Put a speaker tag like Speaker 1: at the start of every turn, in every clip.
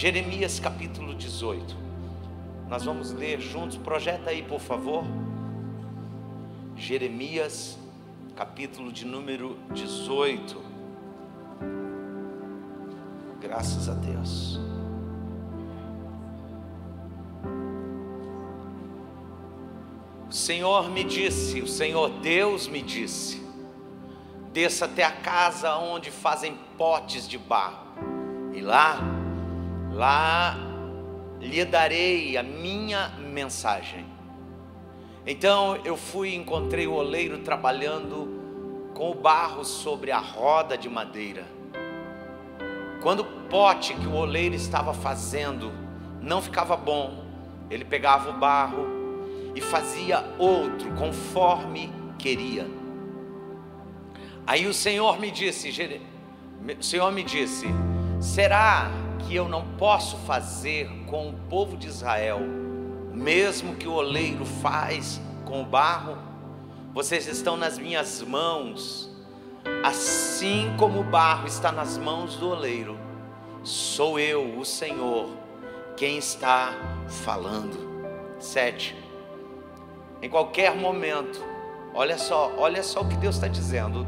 Speaker 1: Jeremias capítulo 18. Nós vamos ler juntos, projeta aí, por favor. Jeremias capítulo de número 18. Graças a Deus. O Senhor me disse, o Senhor Deus me disse: desça até a casa onde fazem potes de barro, e lá, lá lhe darei a minha mensagem. Então eu fui e encontrei o oleiro trabalhando com o barro sobre a roda de madeira. Quando o pote que o oleiro estava fazendo não ficava bom, ele pegava o barro e fazia outro conforme queria. Aí o Senhor me disse, o Senhor me disse: será que eu não posso fazer com o povo de Israel mesmo que o oleiro faz com o barro? Vocês estão nas minhas mãos, assim como o barro está nas mãos do oleiro, sou eu, o Senhor, quem está falando. Sete. Em qualquer momento, olha só, olha só o que Deus está dizendo.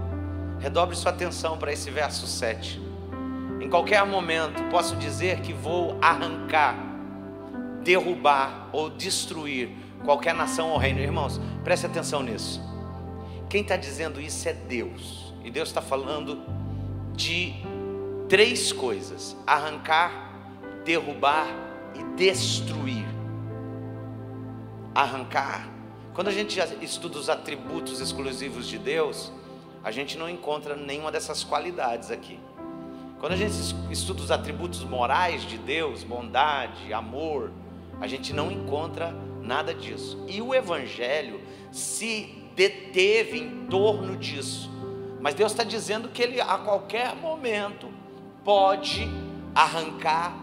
Speaker 1: Redobre sua atenção para esse verso 7. Em qualquer momento, posso dizer que vou arrancar, derrubar ou destruir qualquer nação ou reino. Irmãos, preste atenção nisso. Quem está dizendo isso é Deus. E Deus está falando de três coisas: arrancar, derrubar e destruir. Arrancar. Quando a gente estuda os atributos exclusivos de Deus, a gente não encontra nenhuma dessas qualidades aqui. Quando a gente estuda os atributos morais de Deus, bondade, amor, a gente não encontra nada disso. E o Evangelho se deteve em torno disso. Mas Deus está dizendo que Ele a qualquer momento pode arrancar,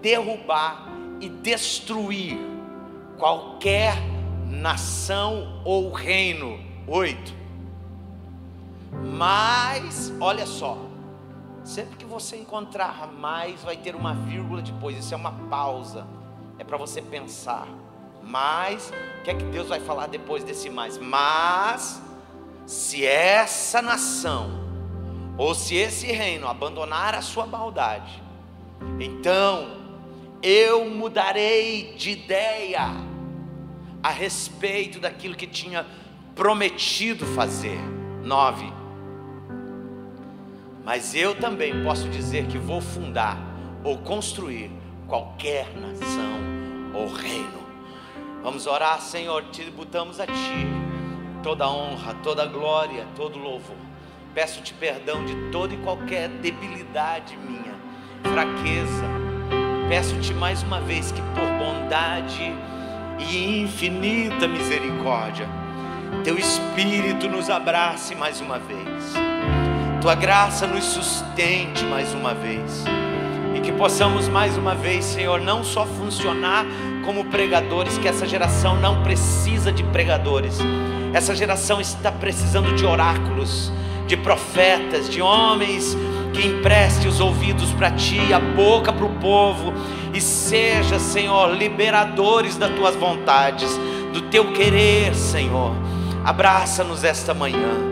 Speaker 1: derrubar e destruir qualquer nação ou reino. Oito. Mas, olha só, sempre que você encontrar mais, vai ter uma vírgula depois, isso é uma pausa, é para você pensar. Mas, o que é que Deus vai falar depois desse mais? Mas, se essa nação, ou se esse reino abandonar a sua maldade, então eu mudarei de ideia a respeito daquilo que tinha prometido fazer. Nove mas eu também posso dizer que vou fundar ou construir qualquer nação ou reino. Vamos orar, Senhor, tributamos a Ti toda honra, toda glória, todo louvor. Peço-te perdão de toda e qualquer debilidade minha, fraqueza. Peço-te mais uma vez que por bondade e infinita misericórdia, Teu Espírito nos abrace mais uma vez tua graça nos sustente mais uma vez. E que possamos mais uma vez, Senhor, não só funcionar como pregadores, que essa geração não precisa de pregadores. Essa geração está precisando de oráculos, de profetas, de homens que empreste os ouvidos para ti, a boca para o povo, e seja, Senhor, liberadores das tuas vontades, do teu querer, Senhor. Abraça-nos esta manhã.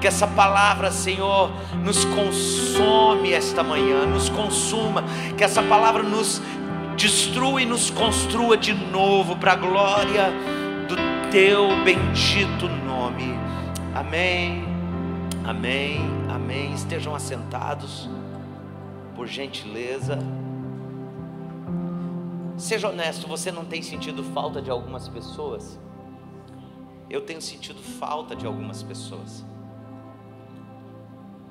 Speaker 1: Que essa palavra, Senhor, nos consome esta manhã, nos consuma. Que essa palavra nos destrua e nos construa de novo para a glória do teu bendito nome. Amém. Amém. Amém. Estejam assentados, por gentileza. Seja honesto, você não tem sentido falta de algumas pessoas? Eu tenho sentido falta de algumas pessoas.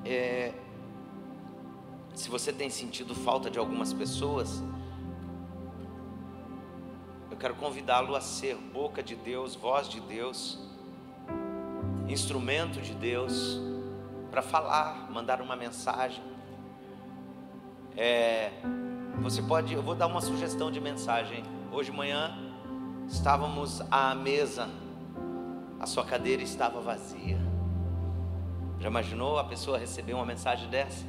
Speaker 1: É, se você tem sentido falta de algumas pessoas, eu quero convidá-lo a ser boca de Deus, voz de Deus, instrumento de Deus, para falar, mandar uma mensagem. É, você pode, eu vou dar uma sugestão de mensagem. Hoje de manhã estávamos à mesa, a sua cadeira estava vazia. Já imaginou a pessoa receber uma mensagem dessa?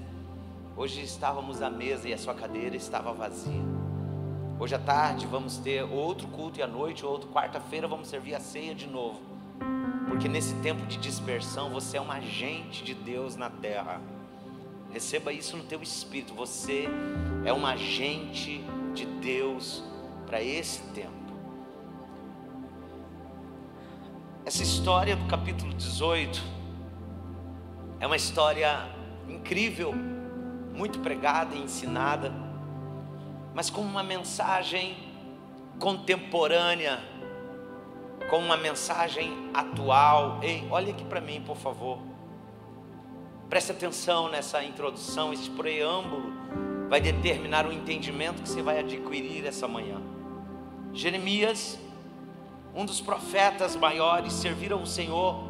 Speaker 1: Hoje estávamos à mesa e a sua cadeira estava vazia. Hoje à tarde vamos ter outro culto e à noite, outro quarta-feira vamos servir a ceia de novo. Porque nesse tempo de dispersão você é um agente de Deus na terra. Receba isso no teu espírito. Você é um agente de Deus para esse tempo. Essa história do capítulo 18 é uma história incrível, muito pregada e ensinada, mas com uma mensagem contemporânea, com uma mensagem atual. Ei, olha aqui para mim, por favor. Preste atenção nessa introdução, esse preâmbulo vai determinar o entendimento que você vai adquirir essa manhã. Jeremias um dos profetas maiores, serviram o Senhor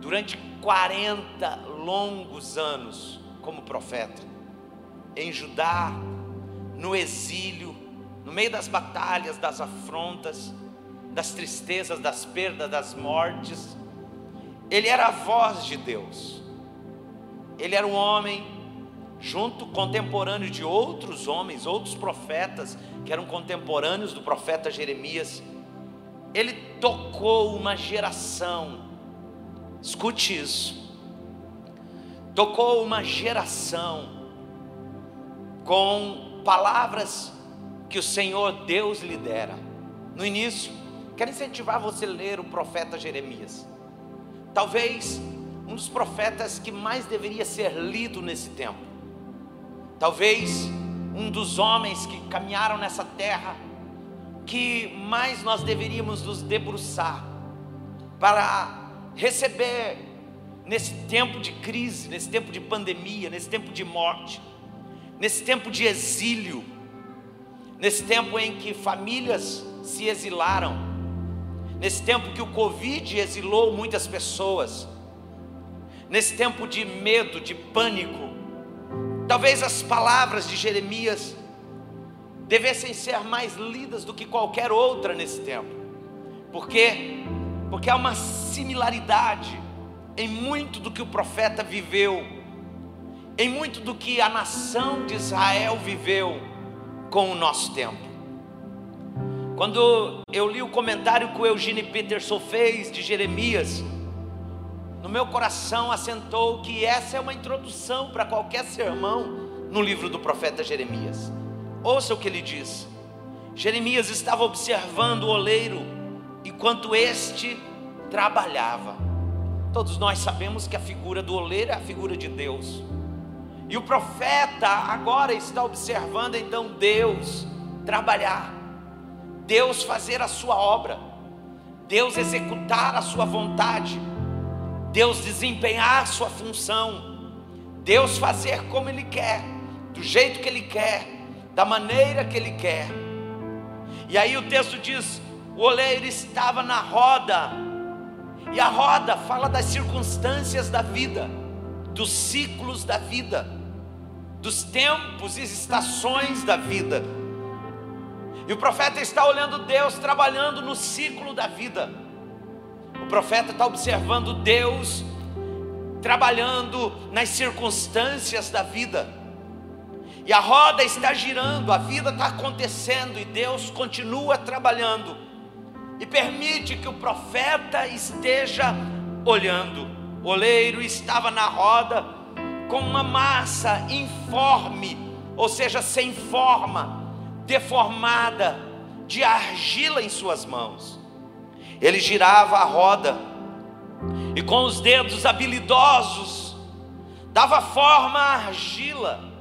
Speaker 1: durante 40 longos anos como profeta, em Judá, no exílio, no meio das batalhas, das afrontas, das tristezas, das perdas, das mortes. Ele era a voz de Deus. Ele era um homem junto contemporâneo de outros homens, outros profetas que eram contemporâneos do profeta Jeremias ele tocou uma geração, escute isso, tocou uma geração com palavras que o Senhor Deus lhe dera. No início, quero incentivar você a ler o profeta Jeremias. Talvez um dos profetas que mais deveria ser lido nesse tempo. Talvez um dos homens que caminharam nessa terra que mais nós deveríamos nos debruçar para receber nesse tempo de crise, nesse tempo de pandemia, nesse tempo de morte, nesse tempo de exílio, nesse tempo em que famílias se exilaram, nesse tempo que o Covid exilou muitas pessoas, nesse tempo de medo, de pânico, talvez as palavras de Jeremias devessem ser mais lidas do que qualquer outra nesse tempo. Por quê? Porque há uma similaridade em muito do que o profeta viveu, em muito do que a nação de Israel viveu com o nosso tempo. Quando eu li o comentário que o Eugene Peterson fez de Jeremias, no meu coração assentou que essa é uma introdução para qualquer sermão no livro do profeta Jeremias. Ouça o que ele diz. Jeremias estava observando o oleiro enquanto este trabalhava. Todos nós sabemos que a figura do oleiro é a figura de Deus. E o profeta agora está observando então Deus trabalhar, Deus fazer a sua obra, Deus executar a sua vontade, Deus desempenhar a sua função, Deus fazer como Ele quer, do jeito que Ele quer, da maneira que Ele quer. E aí o texto diz: o oleiro estava na roda, e a roda fala das circunstâncias da vida, dos ciclos da vida, dos tempos e estações da vida. E o profeta está olhando Deus trabalhando no ciclo da vida. O profeta está observando Deus trabalhando nas circunstâncias da vida. E a roda está girando, a vida está acontecendo e Deus continua trabalhando. E permite que o profeta esteja olhando. O oleiro estava na roda com uma massa informe, ou seja, sem forma, deformada, de argila em suas mãos. Ele girava a roda e com os dedos habilidosos dava forma à argila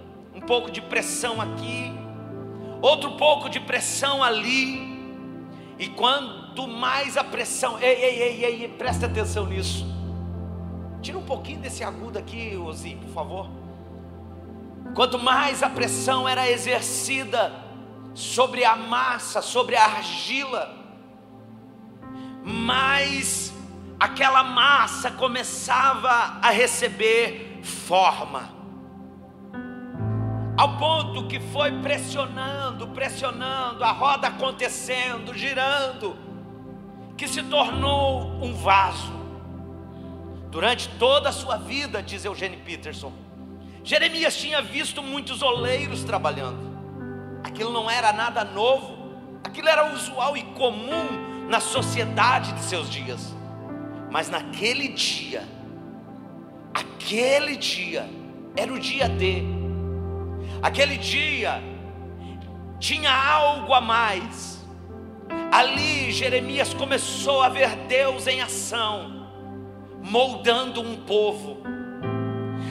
Speaker 1: pouco de pressão aqui, outro pouco de pressão ali, e quanto mais a pressão, ei, ei, ei, ei, presta atenção nisso. Tira um pouquinho desse agudo aqui, Ozi, por favor. Quanto mais a pressão era exercida sobre a massa, sobre a argila, mais aquela massa começava a receber forma ao ponto que foi pressionando, pressionando, a roda acontecendo, girando, que se tornou um vaso. Durante toda a sua vida, diz Eugênio Peterson, Jeremias tinha visto muitos oleiros trabalhando. aquilo não era nada novo, aquilo era usual e comum na sociedade de seus dias. Mas naquele dia, aquele dia, era o dia D, aquele dia tinha algo a mais. Ali Jeremias começou a ver Deus em ação, moldando um povo.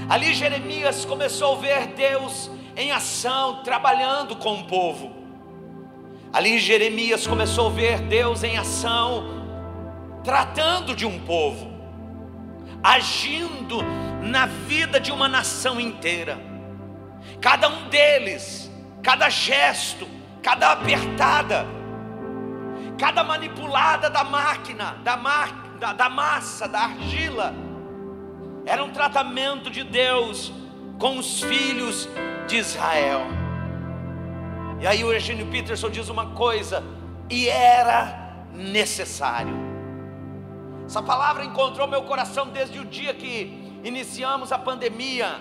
Speaker 1: Ali Jeremias começou a ver Deus em ação, trabalhando com o povo. Ali Jeremias começou a ver Deus em ação, tratando de um povo, agindo na vida de uma nação inteira. Cada um deles, cada gesto, cada apertada, cada manipulada da máquina, da, da, da massa, da argila, era um tratamento de Deus com os filhos de Israel. E aí o Eugênio Peterson diz uma coisa, e era necessário. Essa palavra encontrou meu coração desde o dia que iniciamos a pandemia.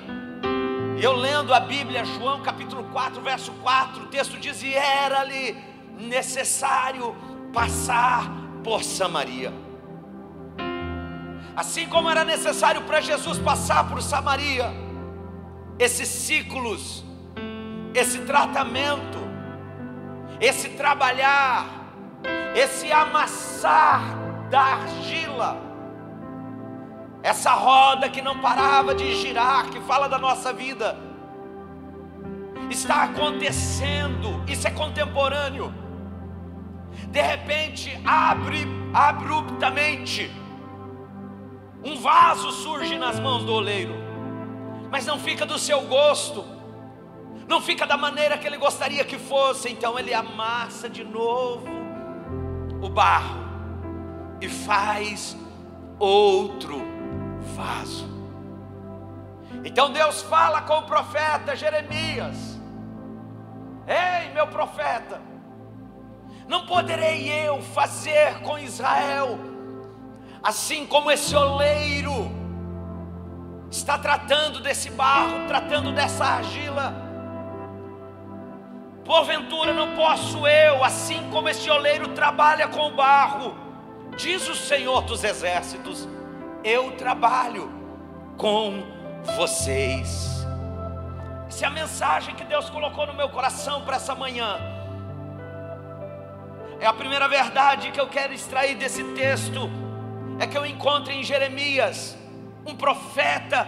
Speaker 1: Eu lendo a Bíblia, João capítulo 4, verso 4, o texto diz: E era-lhe necessário passar por Samaria. Assim como era necessário para Jesus passar por Samaria, esses ciclos, esse tratamento, esse trabalhar, esse amassar da argila, essa roda que não parava de girar, que fala da nossa vida, está acontecendo, isso é contemporâneo. De repente, abre abruptamente, um vaso surge nas mãos do oleiro mas não fica do seu gosto, não fica da maneira que ele gostaria que fosse, então ele amassa de novo o barro e faz outro vaso. Então Deus fala com o profeta Jeremias: Ei, meu profeta, não poderei eu fazer com Israel assim como esse oleiro está tratando desse barro, tratando dessa argila. Porventura não posso eu, assim como este oleiro trabalha com o barro, diz o Senhor dos exércitos, eu trabalho com vocês. Essa é a mensagem que Deus colocou no meu coração para essa manhã. É a primeira verdade que eu quero extrair desse texto, é que eu encontro em Jeremias um profeta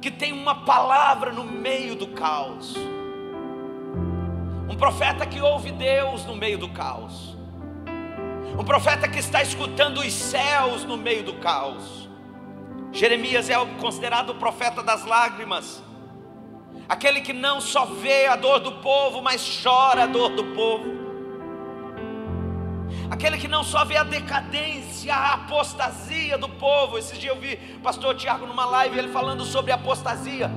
Speaker 1: que tem uma palavra no meio do caos, um profeta que ouve Deus no meio do caos, um profeta que está escutando os céus no meio do caos. Jeremias é considerado o profeta das lágrimas, aquele que não só vê a dor do povo, mas chora a dor do povo aquele que não só vê a decadência, a apostasia do povo. Esses dias eu vi o pastor Tiago numa live ele falando sobre apostasia.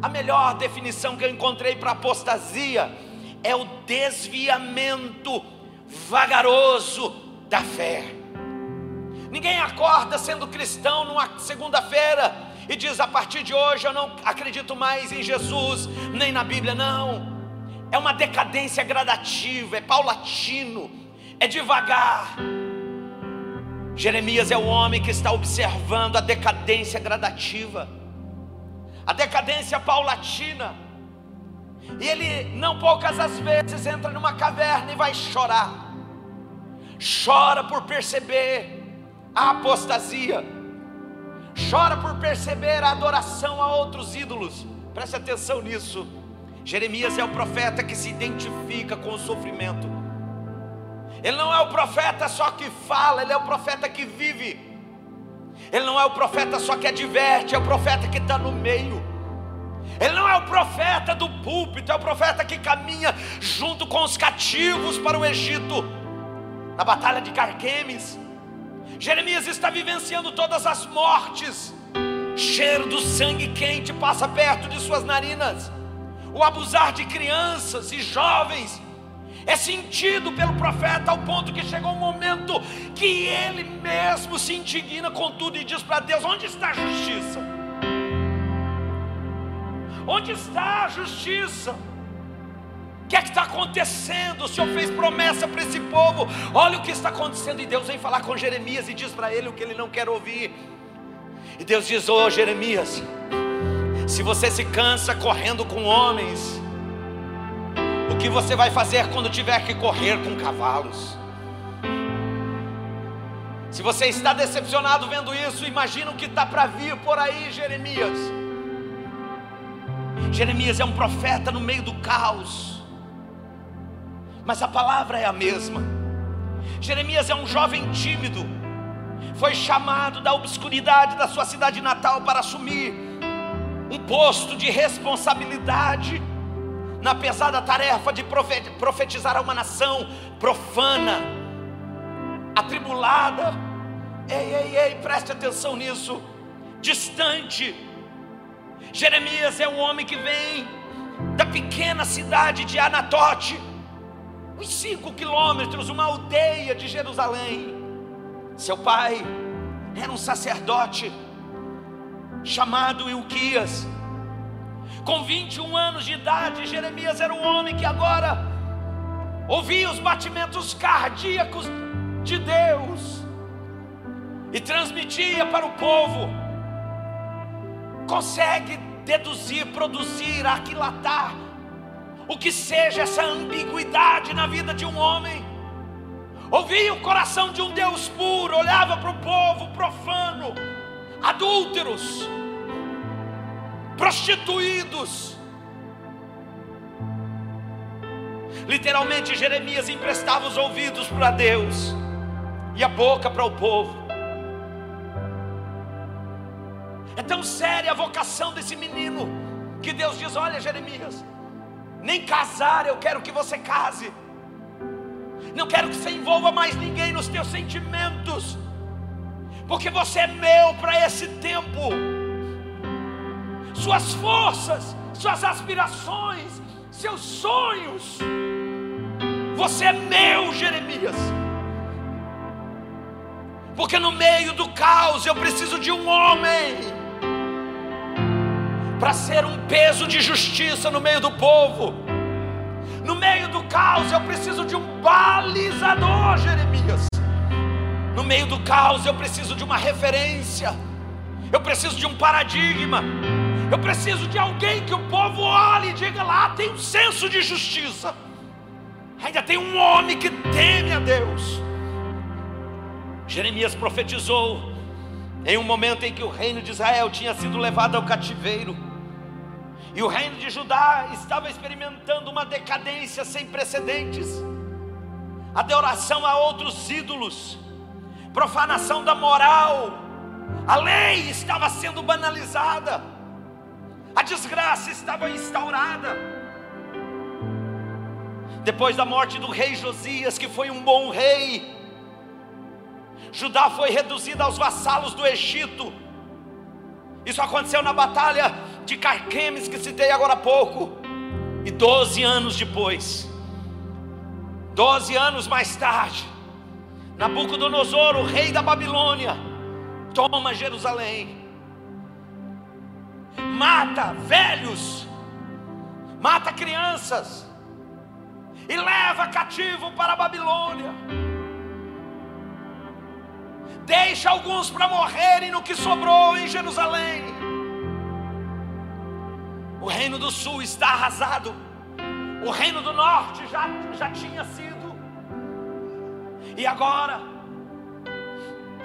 Speaker 1: A melhor definição que eu encontrei para apostasia é o desviamento vagaroso da fé. Ninguém acorda sendo cristão numa segunda-feira e diz: a partir de hoje eu não acredito mais em Jesus, nem na Bíblia, não. É uma decadência gradativa, é paulatino é devagar. Jeremias é o homem que está observando a decadência gradativa, a decadência paulatina. E ele, não poucas as vezes, entra numa caverna e vai chorar. Chora por perceber a apostasia, chora por perceber a adoração a outros ídolos. Preste atenção nisso. Jeremias é o profeta que se identifica com o sofrimento. Ele não é o profeta só que fala, ele é o profeta que vive. Ele não é o profeta só que adverte, é o profeta que está no meio. Ele não é o profeta do púlpito, é o profeta que caminha junto com os cativos para o Egito, na batalha de Carquemes. Jeremias está vivenciando todas as mortes, cheiro do sangue quente passa perto de suas narinas, o abusar de crianças e jovens é sentido pelo profeta ao ponto que chegou um momento que ele mesmo se indigna com tudo e diz para Deus: onde está a justiça? Onde está a justiça? que é que está acontecendo? O Senhor fez promessa para esse povo. Olha o que está acontecendo. E Deus vem falar com Jeremias e diz para ele o que ele não quer ouvir. E Deus diz: Ô oh, Jeremias, se você se cansa correndo com homens, o que você vai fazer quando tiver que correr com cavalos? Se você está decepcionado vendo isso, imagina o que está para vir por aí, Jeremias. Jeremias é um profeta no meio do caos, mas a palavra é a mesma. Jeremias é um jovem tímido, foi chamado da obscuridade da sua cidade natal para assumir um posto de responsabilidade na pesada tarefa de profetizar a uma nação profana, atribulada. Ei, ei, ei, preste atenção nisso. Distante. Jeremias é um homem que vem da pequena cidade de Anatote, uns cinco quilômetros, uma aldeia de Jerusalém. Seu pai era um sacerdote chamado Ilquias. Com 21 anos de idade, Jeremias era um homem que agora ouvia os batimentos cardíacos de Deus e transmitia para o povo. Consegue deduzir, produzir, aquilatar o que seja essa ambiguidade na vida de um homem. Ouvia o coração de um Deus puro, olhava para o povo profano, adúlteros, prostituídos. Literalmente, Jeremias emprestava os ouvidos para Deus e a boca para o povo. É tão séria a vocação desse menino que Deus diz: Olha, Jeremias, nem casar eu quero que você case. Não quero que você envolva mais ninguém nos teus sentimentos, porque você é meu para esse tempo. Suas forças, suas aspirações, seus sonhos. Você é meu, Jeremias. Porque no meio do caos eu preciso de um homem para ser um peso de justiça no meio do povo. No meio do caos eu preciso de um balizador, Jeremias. No meio do caos eu preciso de uma referência. Eu preciso de um paradigma. Eu preciso de alguém que o povo olhe e diga lá, tem um senso de justiça. Ainda tem um homem que teme a Deus. Jeremias profetizou em um momento em que o reino de Israel tinha sido levado ao cativeiro. E o reino de Judá estava experimentando uma decadência sem precedentes, adoração a outros ídolos, profanação da moral, a lei estava sendo banalizada, a desgraça estava instaurada. Depois da morte do rei Josias, que foi um bom rei, Judá foi reduzida aos vassalos do Egito. Isso aconteceu na batalha de Carquemes que citei agora há pouco. E doze anos depois, doze anos mais tarde, Nabucodonosor, o rei da Babilônia, toma Jerusalém, mata velhos, mata crianças e leva cativo para a Babilônia. Deixa alguns para morrerem no que sobrou em Jerusalém. O reino do sul está arrasado. O reino do norte já, já tinha sido. E agora,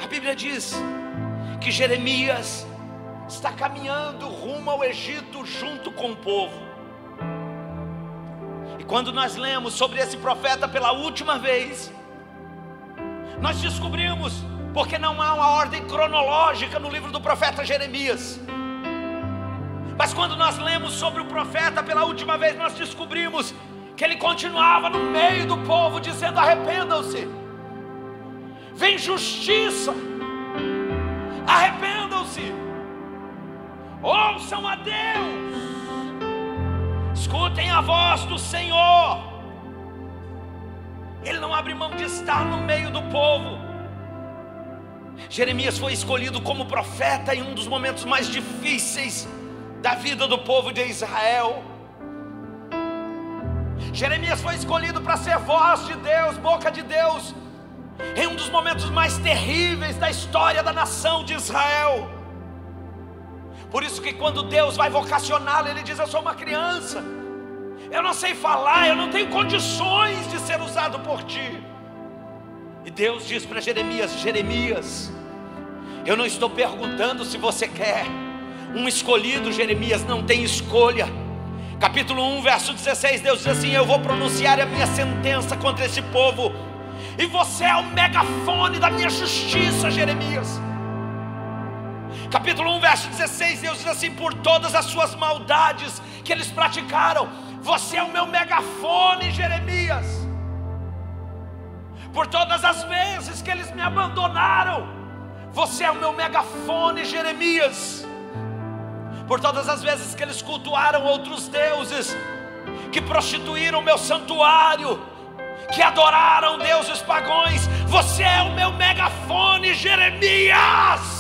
Speaker 1: a Bíblia diz que Jeremias está caminhando rumo ao Egito junto com o povo. E quando nós lemos sobre esse profeta pela última vez, nós descobrimos, porque não há uma ordem cronológica no livro do profeta Jeremias. Mas quando nós lemos sobre o profeta pela última vez, nós descobrimos que ele continuava no meio do povo dizendo: arrependam-se, vem justiça, arrependam-se, ouçam a Deus, escutem a voz do Senhor. Ele não abre mão de estar no meio do povo. Jeremias foi escolhido como profeta em um dos momentos mais difíceis da vida do povo de Israel. Jeremias foi escolhido para ser voz de Deus, boca de Deus, em um dos momentos mais terríveis da história da nação de Israel. Por isso que quando Deus vai vocacioná-lo, ele diz: Eu sou uma criança, eu não sei falar, eu não tenho condições de ser usado por ti. E Deus diz para Jeremias: Jeremias, eu não estou perguntando se você quer. Um escolhido, Jeremias, não tem escolha. Capítulo 1, verso 16, Deus diz assim: Eu vou pronunciar a minha sentença contra esse povo, e você é o megafone da minha justiça, Jeremias. Capítulo 1, verso 16, Deus diz assim: Por todas as suas maldades que eles praticaram, você é o meu megafone, Jeremias. Por todas as vezes que eles me abandonaram, você é o meu megafone, Jeremias por todas as vezes que eles cultuaram outros deuses, que prostituíram o meu santuário, que adoraram deuses pagões. Você é o meu megafone, Jeremias.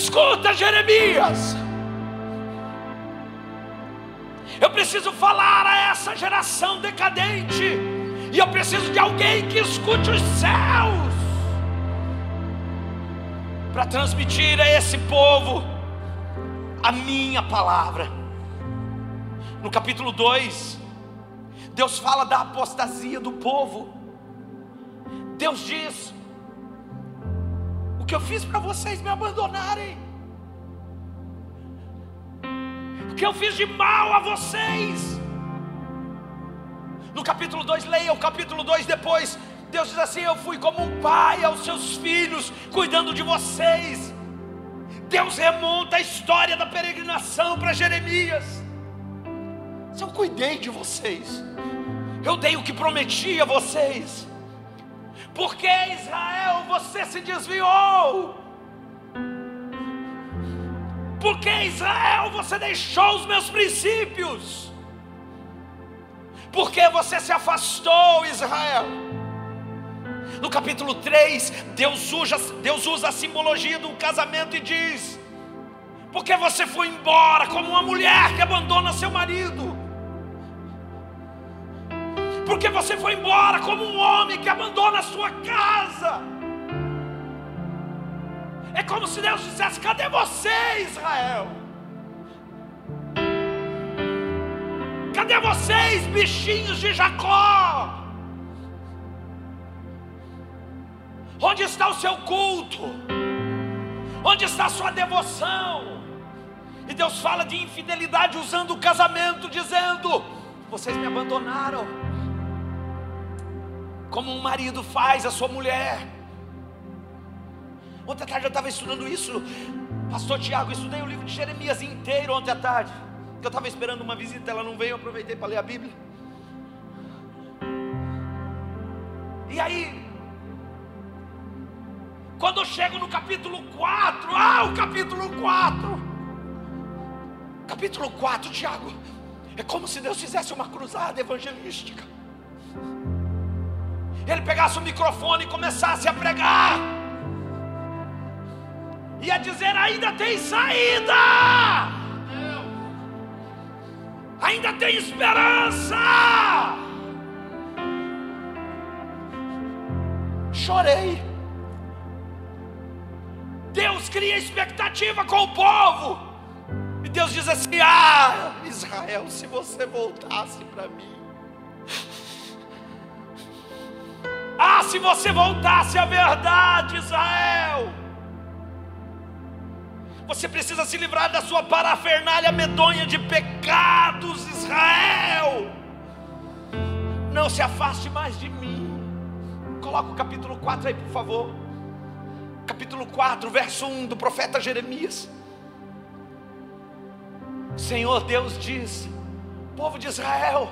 Speaker 1: Escuta, Jeremias. Eu preciso falar a essa geração decadente, e eu preciso de alguém que escute os céus para transmitir a esse povo a minha palavra. No capítulo 2, Deus fala da apostasia do povo. Deus diz: O que eu fiz para vocês me abandonarem, o que eu fiz de mal a vocês. No capítulo 2, leia o capítulo 2 depois. Deus diz assim: Eu fui como um pai aos seus filhos, cuidando de vocês. Deus remonta a história da peregrinação para Jeremias. Eu cuidei de vocês, eu dei o que prometi a vocês. Porque Israel você se desviou? Porque Israel você deixou os meus princípios? Porque você se afastou, Israel? No capítulo 3, Deus usa, Deus usa a simbologia do casamento e diz: Porque você foi embora como uma mulher que abandona seu marido. Porque você foi embora como um homem que abandona a sua casa. É como se Deus dissesse: Cadê você, Israel? Cadê vocês, bichinhos de Jacó? Onde está o seu culto? Onde está a sua devoção? E Deus fala de infidelidade usando o casamento, dizendo: Vocês me abandonaram, como um marido faz a sua mulher. Ontem à tarde eu estava estudando isso, Pastor Tiago, estudei o livro de Jeremias inteiro ontem à tarde. Eu estava esperando uma visita, ela não veio, eu aproveitei para ler a Bíblia. E aí, quando eu chego no capítulo 4, ah, o capítulo 4. Capítulo 4, Tiago, é como se Deus fizesse uma cruzada evangelística. Ele pegasse o microfone e começasse a pregar. E a dizer: ainda tem saída. Ainda tem esperança. Chorei. Deus cria expectativa com o povo. E Deus diz assim: Ah, Israel, se você voltasse para mim. Se você voltasse à verdade, Israel. Você precisa se livrar da sua parafernália medonha de pecados, Israel. Não se afaste mais de mim. Coloca o capítulo 4 aí, por favor capítulo 4, verso 1 do profeta Jeremias. Senhor Deus diz: povo de Israel,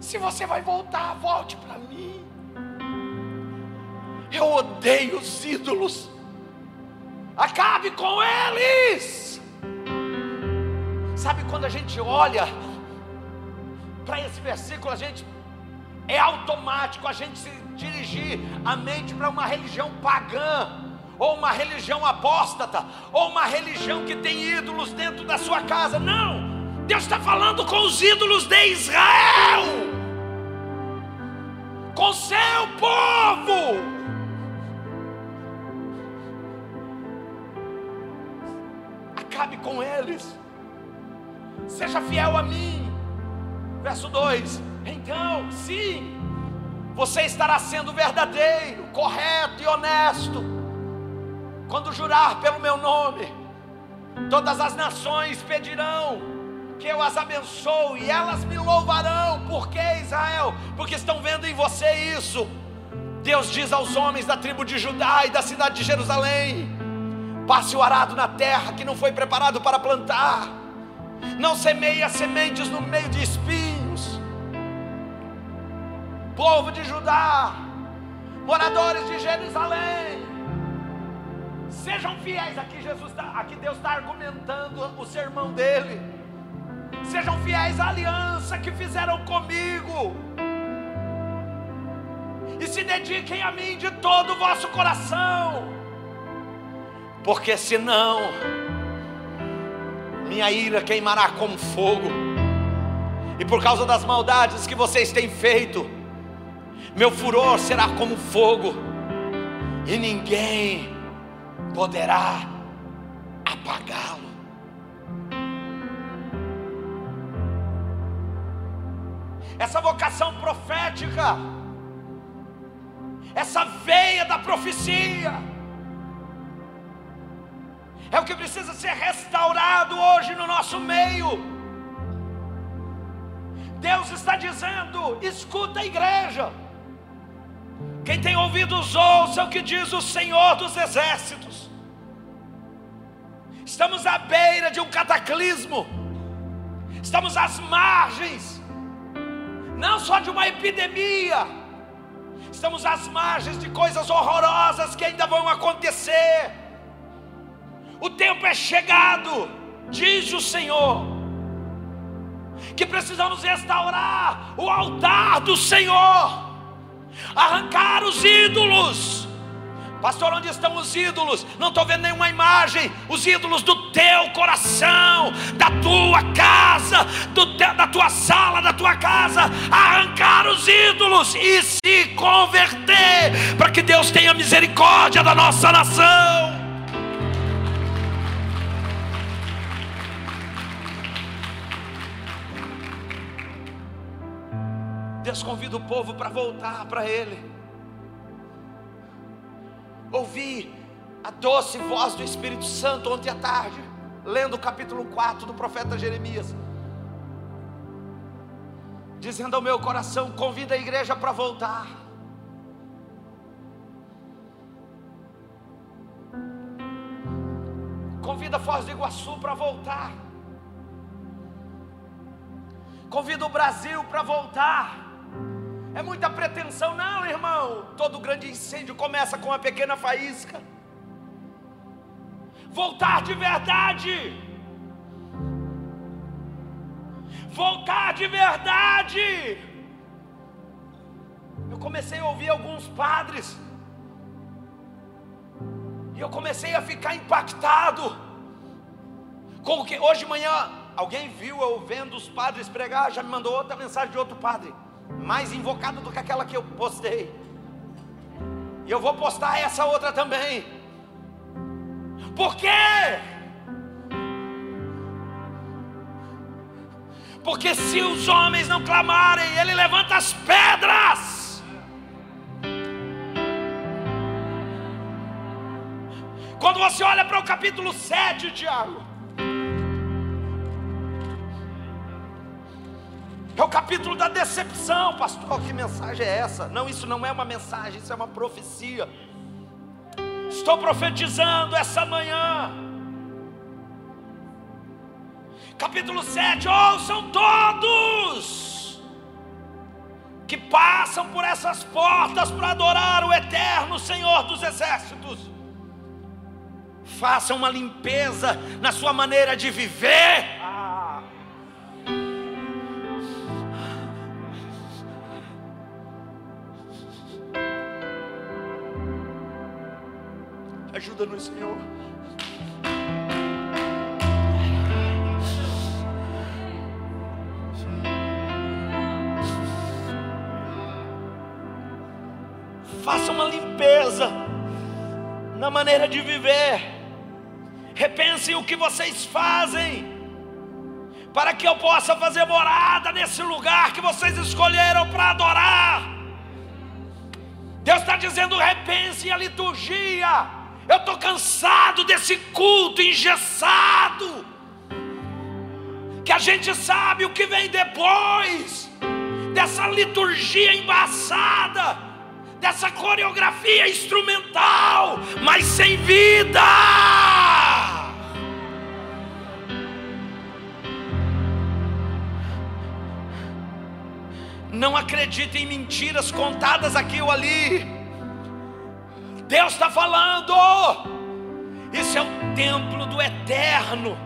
Speaker 1: se você vai voltar, volte para mim. Eu odeio os ídolos, acabe com eles. Sabe quando a gente olha para esse versículo, a gente é automático a gente se dirigir a mente para uma religião pagã, ou uma religião apóstata, ou uma religião que tem ídolos dentro da sua casa. Não! Deus está falando com os ídolos de Israel, com seu povo. Acabe com eles, seja fiel a mim. Verso 2: Então, sim, você estará sendo verdadeiro, correto e honesto, quando jurar pelo meu nome. Todas as nações pedirão que eu as abençoe e elas me louvarão. Por que Israel? Porque estão vendo em você isso. Deus diz aos homens da tribo de Judá e da cidade de Jerusalém: passe o arado na terra que não foi preparado para plantar, não semeie sementes no meio de espinhos. Povo de Judá, moradores de Jerusalém, sejam fiéis. Aqui Jesus tá, aqui Deus está argumentando o sermão dele. Sejam fiéis à aliança que fizeram comigo. E se dediquem a mim de todo o vosso coração. Porque senão minha ira queimará como fogo. E por causa das maldades que vocês têm feito, meu furor será como fogo, e ninguém poderá apagá-lo. essa vocação profética, essa veia da profecia, é o que precisa ser restaurado hoje no nosso meio. Deus está dizendo: escuta a igreja. Quem tem ouvidos, ouça o que diz o Senhor dos Exércitos. Estamos à beira de um cataclismo, estamos às margens não só de uma epidemia, estamos às margens de coisas horrorosas que ainda vão acontecer. O tempo é chegado, diz o Senhor, que precisamos restaurar o altar do Senhor, arrancar os ídolos Pastor, onde estão os ídolos? Não estou vendo nenhuma imagem. Os ídolos do teu coração, da tua casa, te, da tua sala, da tua casa. Arrancar os ídolos e se converter, para que Deus tenha misericórdia da nossa nação. Deus convida o povo para voltar para Ele ouvi a doce voz do Espírito Santo ontem à tarde, lendo o capítulo 4 do profeta Jeremias, dizendo ao meu coração: convida a igreja para voltar. Convida a Foz do Iguaçu para voltar. Convida o Brasil para voltar. É muita pretensão, não, irmão. Todo grande incêndio começa com uma pequena faísca. Voltar de verdade. Voltar de verdade. Eu comecei a ouvir alguns padres. E eu comecei a ficar impactado. Com o que hoje de manhã alguém viu eu vendo os padres pregar, já me mandou outra mensagem de outro padre mais invocada do que aquela que eu postei. E eu vou postar essa outra também. Por quê? Porque se os homens não clamarem, ele levanta as pedras. Quando você olha para o capítulo 7, Tiago, É o capítulo da decepção, pastor. Que mensagem é essa? Não, isso não é uma mensagem, isso é uma profecia. Estou profetizando essa manhã. Capítulo 7: ouçam todos que passam por essas portas para adorar o eterno Senhor dos Exércitos. Façam uma limpeza na sua maneira de viver Ajuda-nos, Senhor. Faça uma limpeza na maneira de viver. Repensem o que vocês fazem para que eu possa fazer morada nesse lugar que vocês escolheram para adorar. Deus está dizendo: repensem a liturgia. Eu estou cansado desse culto engessado, que a gente sabe o que vem depois, dessa liturgia embaçada, dessa coreografia instrumental, mas sem vida. Não acredite em mentiras contadas aqui ou ali. Deus está falando. Isso é o templo do eterno.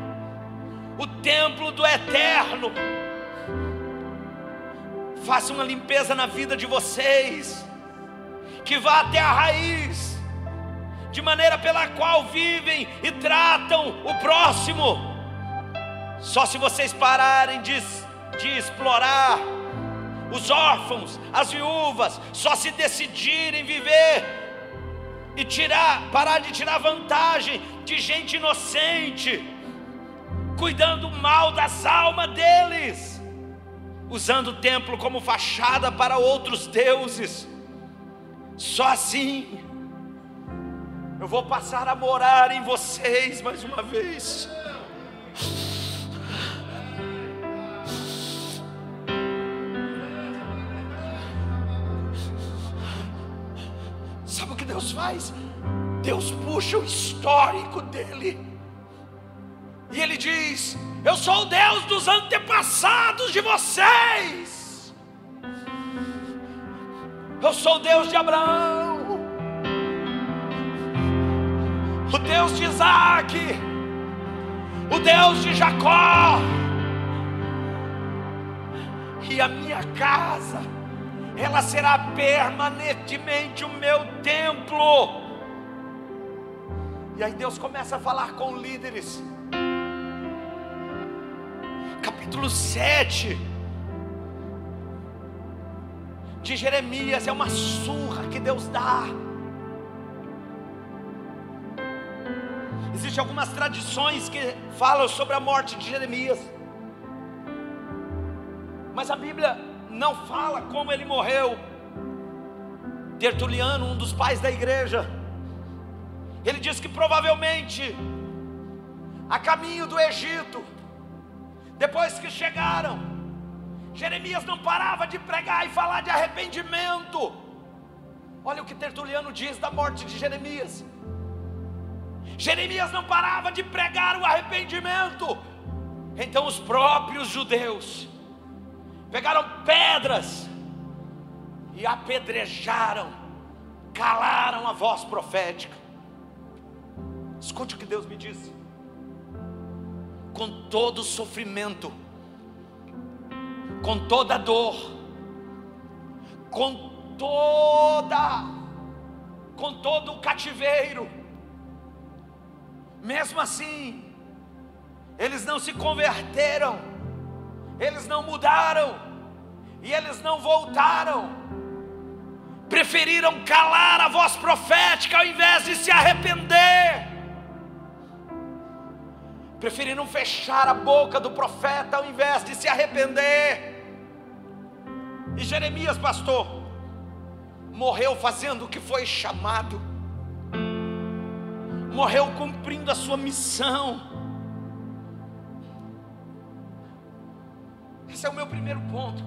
Speaker 1: O templo do eterno. Faça uma limpeza na vida de vocês. Que vá até a raiz. De maneira pela qual vivem e tratam o próximo. Só se vocês pararem de, de explorar os órfãos, as viúvas, só se decidirem viver e tirar, parar de tirar vantagem de gente inocente, cuidando mal das almas deles, usando o templo como fachada para outros deuses. Só assim eu vou passar a morar em vocês mais uma vez. Faz? Deus puxa o histórico dele. E ele diz: Eu sou o Deus dos antepassados de vocês. Eu sou o Deus de Abraão, o Deus de Isaac, o Deus de Jacó. E a minha casa ela será permanentemente o meu templo. E aí Deus começa a falar com líderes. Capítulo 7 de Jeremias é uma surra que Deus dá. Existem algumas tradições que falam sobre a morte de Jeremias. Mas a Bíblia não fala como ele morreu. Tertuliano, um dos pais da igreja, ele diz que provavelmente, a caminho do Egito, depois que chegaram, Jeremias não parava de pregar e falar de arrependimento. Olha o que Tertuliano diz da morte de Jeremias. Jeremias não parava de pregar o arrependimento. Então os próprios judeus pegaram pedras e apedrejaram, calaram a voz profética. Escute o que Deus me disse. Com todo o sofrimento, com toda a dor, com toda, com todo o cativeiro, mesmo assim, eles não se converteram eles não mudaram, e eles não voltaram, preferiram calar a voz profética ao invés de se arrepender, preferiram fechar a boca do profeta ao invés de se arrepender. E Jeremias, pastor, morreu fazendo o que foi chamado, morreu cumprindo a sua missão Esse é o meu primeiro ponto.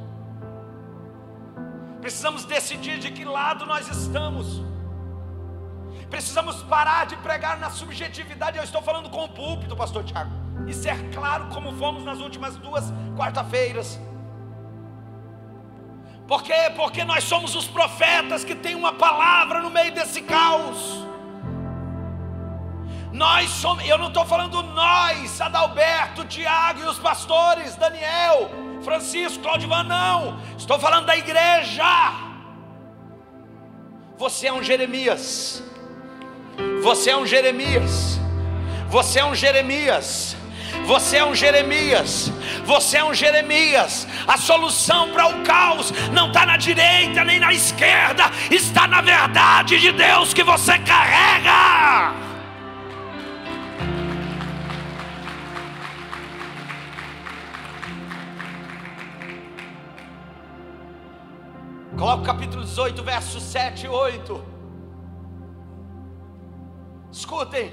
Speaker 1: Precisamos decidir de que lado nós estamos. Precisamos parar de pregar na subjetividade. Eu estou falando com o púlpito, pastor Tiago. E ser claro como fomos nas últimas duas quarta-feiras. Por quê? Porque nós somos os profetas que têm uma palavra no meio desse caos. Nós somos, eu não estou falando nós, Adalberto, Tiago e os pastores, Daniel, Francisco, Claudivan, não. Estou falando da igreja. Você é um Jeremias. Você é um Jeremias. Você é um Jeremias. Você é um Jeremias. Você é um Jeremias. A solução para o caos não está na na direita nem na esquerda, está na verdade de Deus que você carrega. Coloca o capítulo 18, versos 7 e 8. Escutem,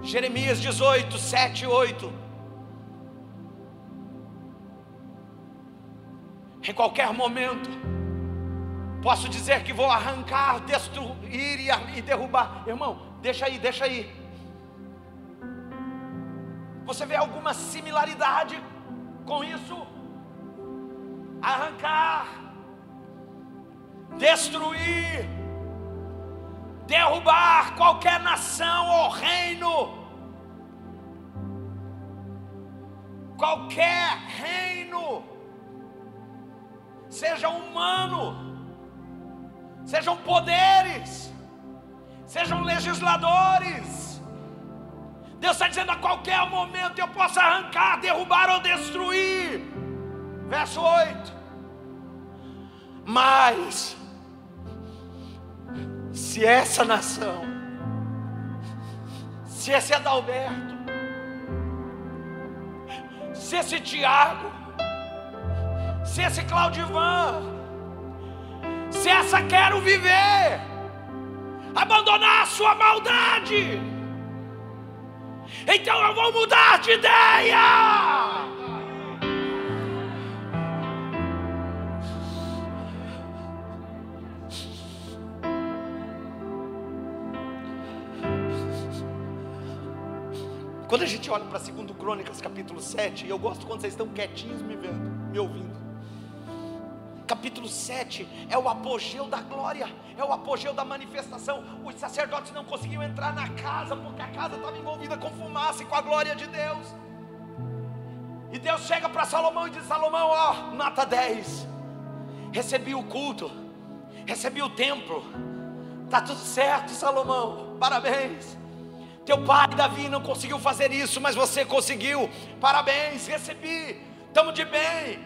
Speaker 1: Jeremias 18, 7 e 8. Em qualquer momento, posso dizer que vou arrancar, destruir e derrubar. Irmão, deixa aí, deixa aí. Você vê alguma similaridade com isso? Arrancar, destruir, derrubar qualquer nação ou reino, qualquer reino, seja humano, sejam poderes, sejam legisladores. Deus está dizendo a qualquer momento eu posso arrancar, derrubar ou destruir. Verso 8. Mas se essa nação, se esse Adalberto, se esse Tiago, se esse Claudivan, se essa quero viver, abandonar a sua maldade, então eu vou mudar de ideia. Quando a gente olha para 2 Crônicas, capítulo 7, e eu gosto quando vocês estão quietinhos me vendo, me ouvindo. Capítulo 7 é o apogeu da glória, é o apogeu da manifestação. Os sacerdotes não conseguiam entrar na casa, porque a casa estava envolvida com fumaça e com a glória de Deus. E Deus chega para Salomão e diz: Salomão, ó, nota 10. Recebi o culto, recebi o templo, está tudo certo, Salomão, parabéns. Teu pai Davi não conseguiu fazer isso, mas você conseguiu. Parabéns, recebi. Estamos de bem.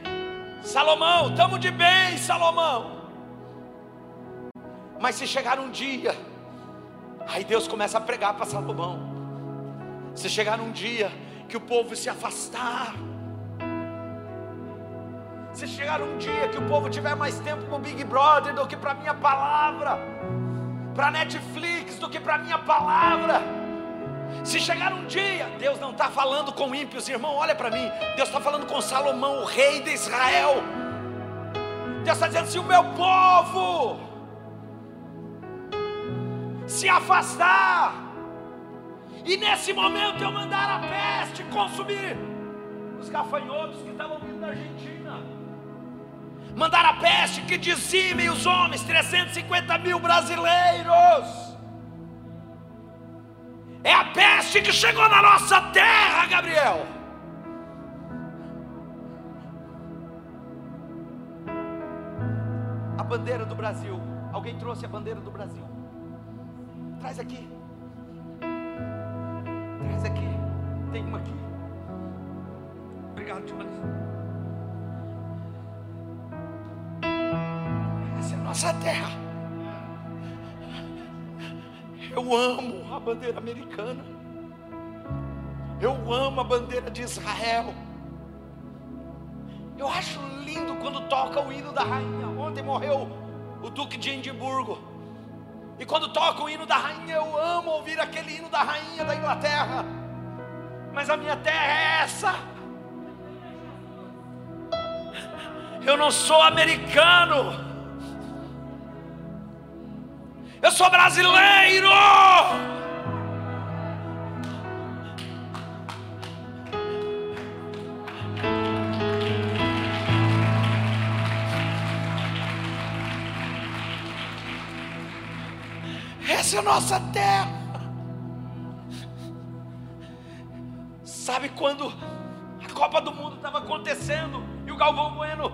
Speaker 1: Salomão, estamos de bem, Salomão. Mas se chegar um dia, aí Deus começa a pregar para Salomão. Se chegar um dia que o povo se afastar, se chegar um dia que o povo tiver mais tempo com o Big Brother do que para minha palavra, para Netflix do que para minha palavra, se chegar um dia, Deus não está falando com ímpios, irmão, olha para mim. Deus está falando com Salomão, o rei de Israel. Deus está dizendo: se o meu povo se afastar, e nesse momento eu mandar a peste consumir os gafanhotos que estavam vindo da Argentina, mandar a peste que dizime os homens, 350 mil brasileiros é a peste que chegou na nossa terra, Gabriel. A bandeira do Brasil. Alguém trouxe a bandeira do Brasil? Traz aqui. Traz aqui. Tem uma aqui. Obrigado demais. Essa é a nossa terra. Eu amo a bandeira americana. Eu amo a bandeira de Israel. Eu acho lindo quando toca o hino da rainha. Ontem morreu o Duque de Edimburgo. E quando toca o hino da rainha, eu amo ouvir aquele hino da rainha da Inglaterra. Mas a minha terra é essa. Eu não sou americano. Eu sou brasileiro. Essa é a nossa terra. Sabe quando a Copa do Mundo estava acontecendo e o Galvão Bueno,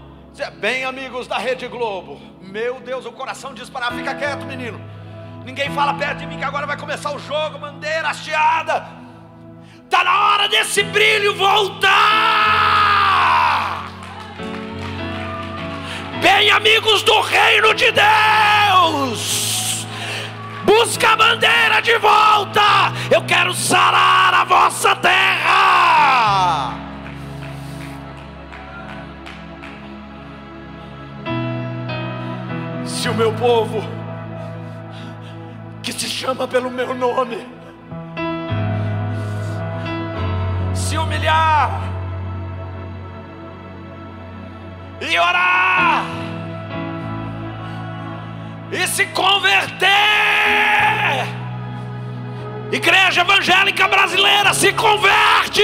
Speaker 1: bem amigos da Rede Globo, meu Deus, o coração disparava, fica quieto, menino. Ninguém fala perto de mim que agora vai começar o jogo, bandeira hasteada. Está na hora desse brilho voltar. bem amigos do reino de Deus. Busca a bandeira de volta. Eu quero sarar a vossa terra. Se o meu povo, que se chama pelo meu nome, se humilhar e orar e se converter. Igreja evangélica brasileira se converte.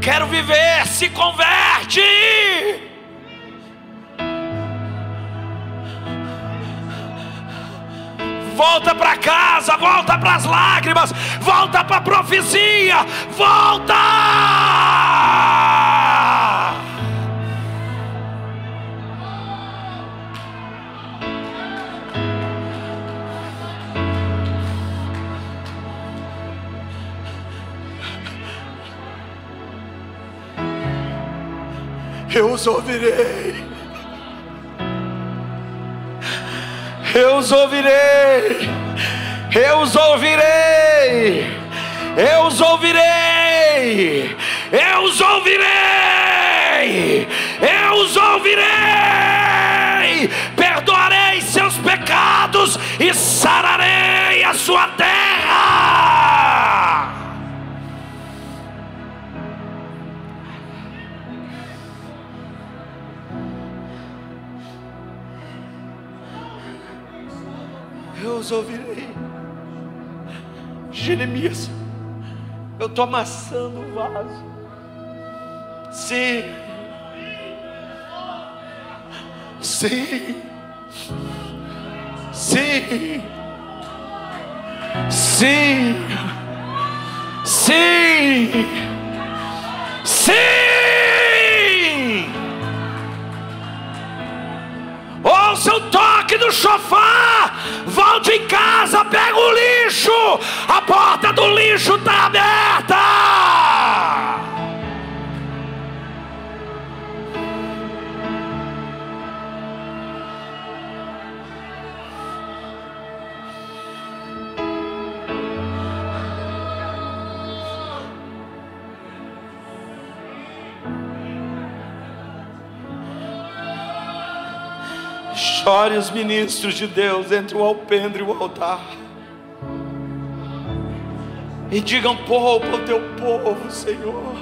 Speaker 1: Quero viver, se converte. Volta para casa, volta para as lágrimas, volta para a profecia, volta! Eu os ouvirei. Eu os ouvirei, eu os ouvirei, eu os ouvirei, eu os ouvirei, eu os ouvirei, perdoarei seus pecados e sararei a sua os ouvirei. Jeremias, eu estou amassando o vaso. Sim. Sim. Sim. Sim. Sim. Sim. Toque do chofar, volte em casa, pega o lixo, a porta do lixo está aberta. Chore os ministros de Deus entre o alpendre e o altar. E digam: poupa o teu povo, Senhor.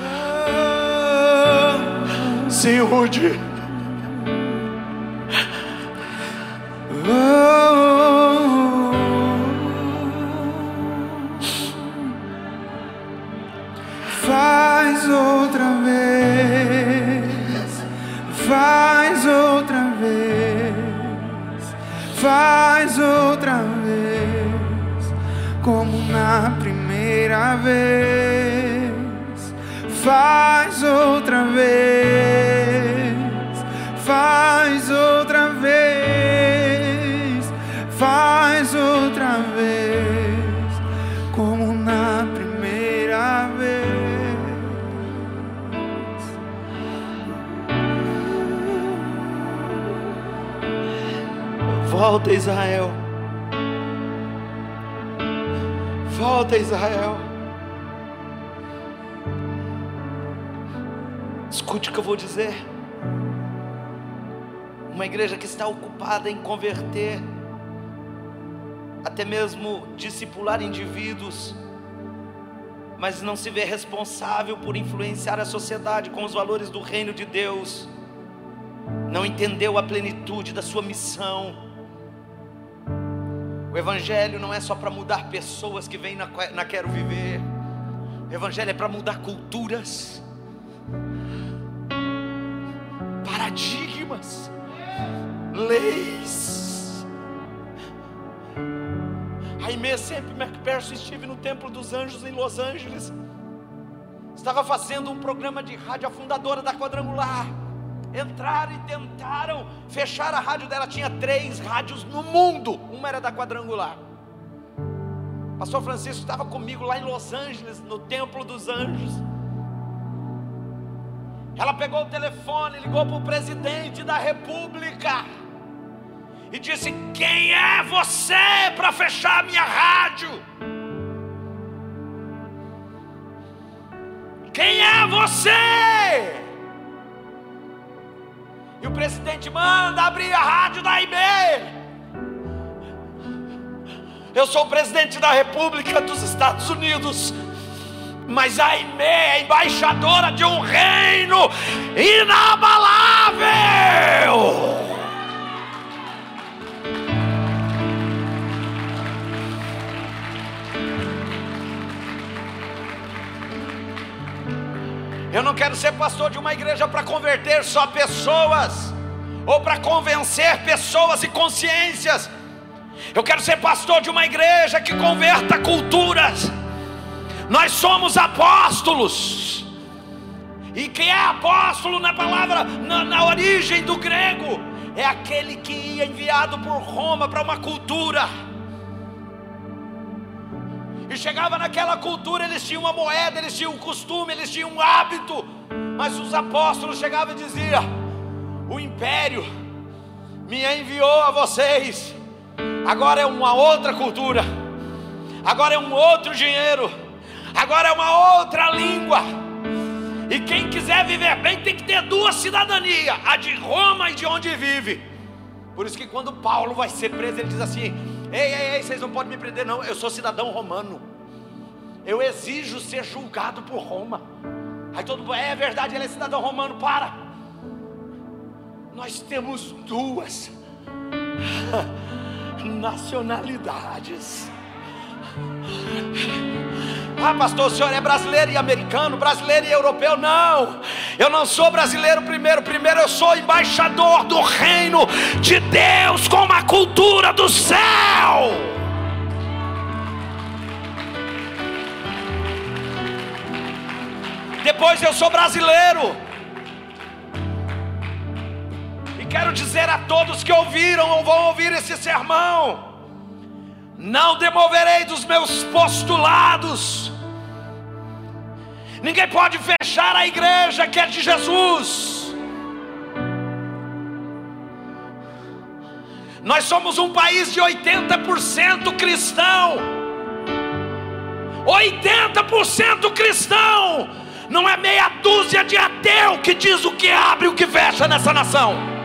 Speaker 1: Ah, Senhor de.
Speaker 2: Faz outra faz outra vez, faz outra vez, como na primeira vez, faz outra vez, faz
Speaker 1: Volta, Israel. Volta, Israel. Escute o que eu vou dizer. Uma igreja que está ocupada em converter, até mesmo discipular indivíduos, mas não se vê responsável por influenciar a sociedade com os valores do reino de Deus, não entendeu a plenitude da sua missão o Evangelho não é só para mudar pessoas que vêm na, na Quero Viver, o Evangelho é para mudar culturas, paradigmas, leis. A Aimee sempre McPherson estive no Templo dos Anjos em Los Angeles. Estava fazendo um programa de rádio, a fundadora da Quadrangular entraram e tentaram fechar a rádio dela. Tinha três rádios no mundo, uma era da quadrangular. Pastor Francisco estava comigo lá em Los Angeles, no Templo dos Anjos. Ela pegou o telefone, ligou para o presidente da República e disse: Quem é você para fechar a minha rádio? Quem é você? Presidente manda abrir a rádio da IB. Eu sou o presidente da República dos Estados Unidos. Mas a Aimee é embaixadora de um reino inabalável. Eu não quero ser pastor de uma igreja para converter só pessoas, ou para convencer pessoas e consciências. Eu quero ser pastor de uma igreja que converta culturas. Nós somos apóstolos. E quem é apóstolo na palavra, na, na origem do grego, é aquele que ia enviado por Roma para uma cultura. E chegava naquela cultura, eles tinham uma moeda, eles tinham um costume, eles tinham um hábito. Mas os apóstolos chegavam e diziam: O império me enviou a vocês. Agora é uma outra cultura. Agora é um outro dinheiro agora é uma outra língua. E quem quiser viver bem tem que ter duas cidadanias, a de Roma e de onde vive. Por isso que quando Paulo vai ser preso, ele diz assim: Ei, ei, ei, vocês não podem me prender, não. Eu sou cidadão romano. Eu exijo ser julgado por Roma. Aí todo mundo, é verdade, ele é cidadão romano. Para. Nós temos duas nacionalidades. Ah, pastor, o senhor é brasileiro e americano, brasileiro e europeu? Não, eu não sou brasileiro primeiro. Primeiro eu sou embaixador do reino de Deus com uma cultura do céu. Depois eu sou brasileiro. Quero dizer a todos que ouviram ou vão ouvir esse sermão: não demoverei dos meus postulados. Ninguém pode fechar a igreja que é de Jesus. Nós somos um país de 80% cristão. 80% cristão. Não é meia dúzia de ateu que diz o que abre e o que fecha nessa nação.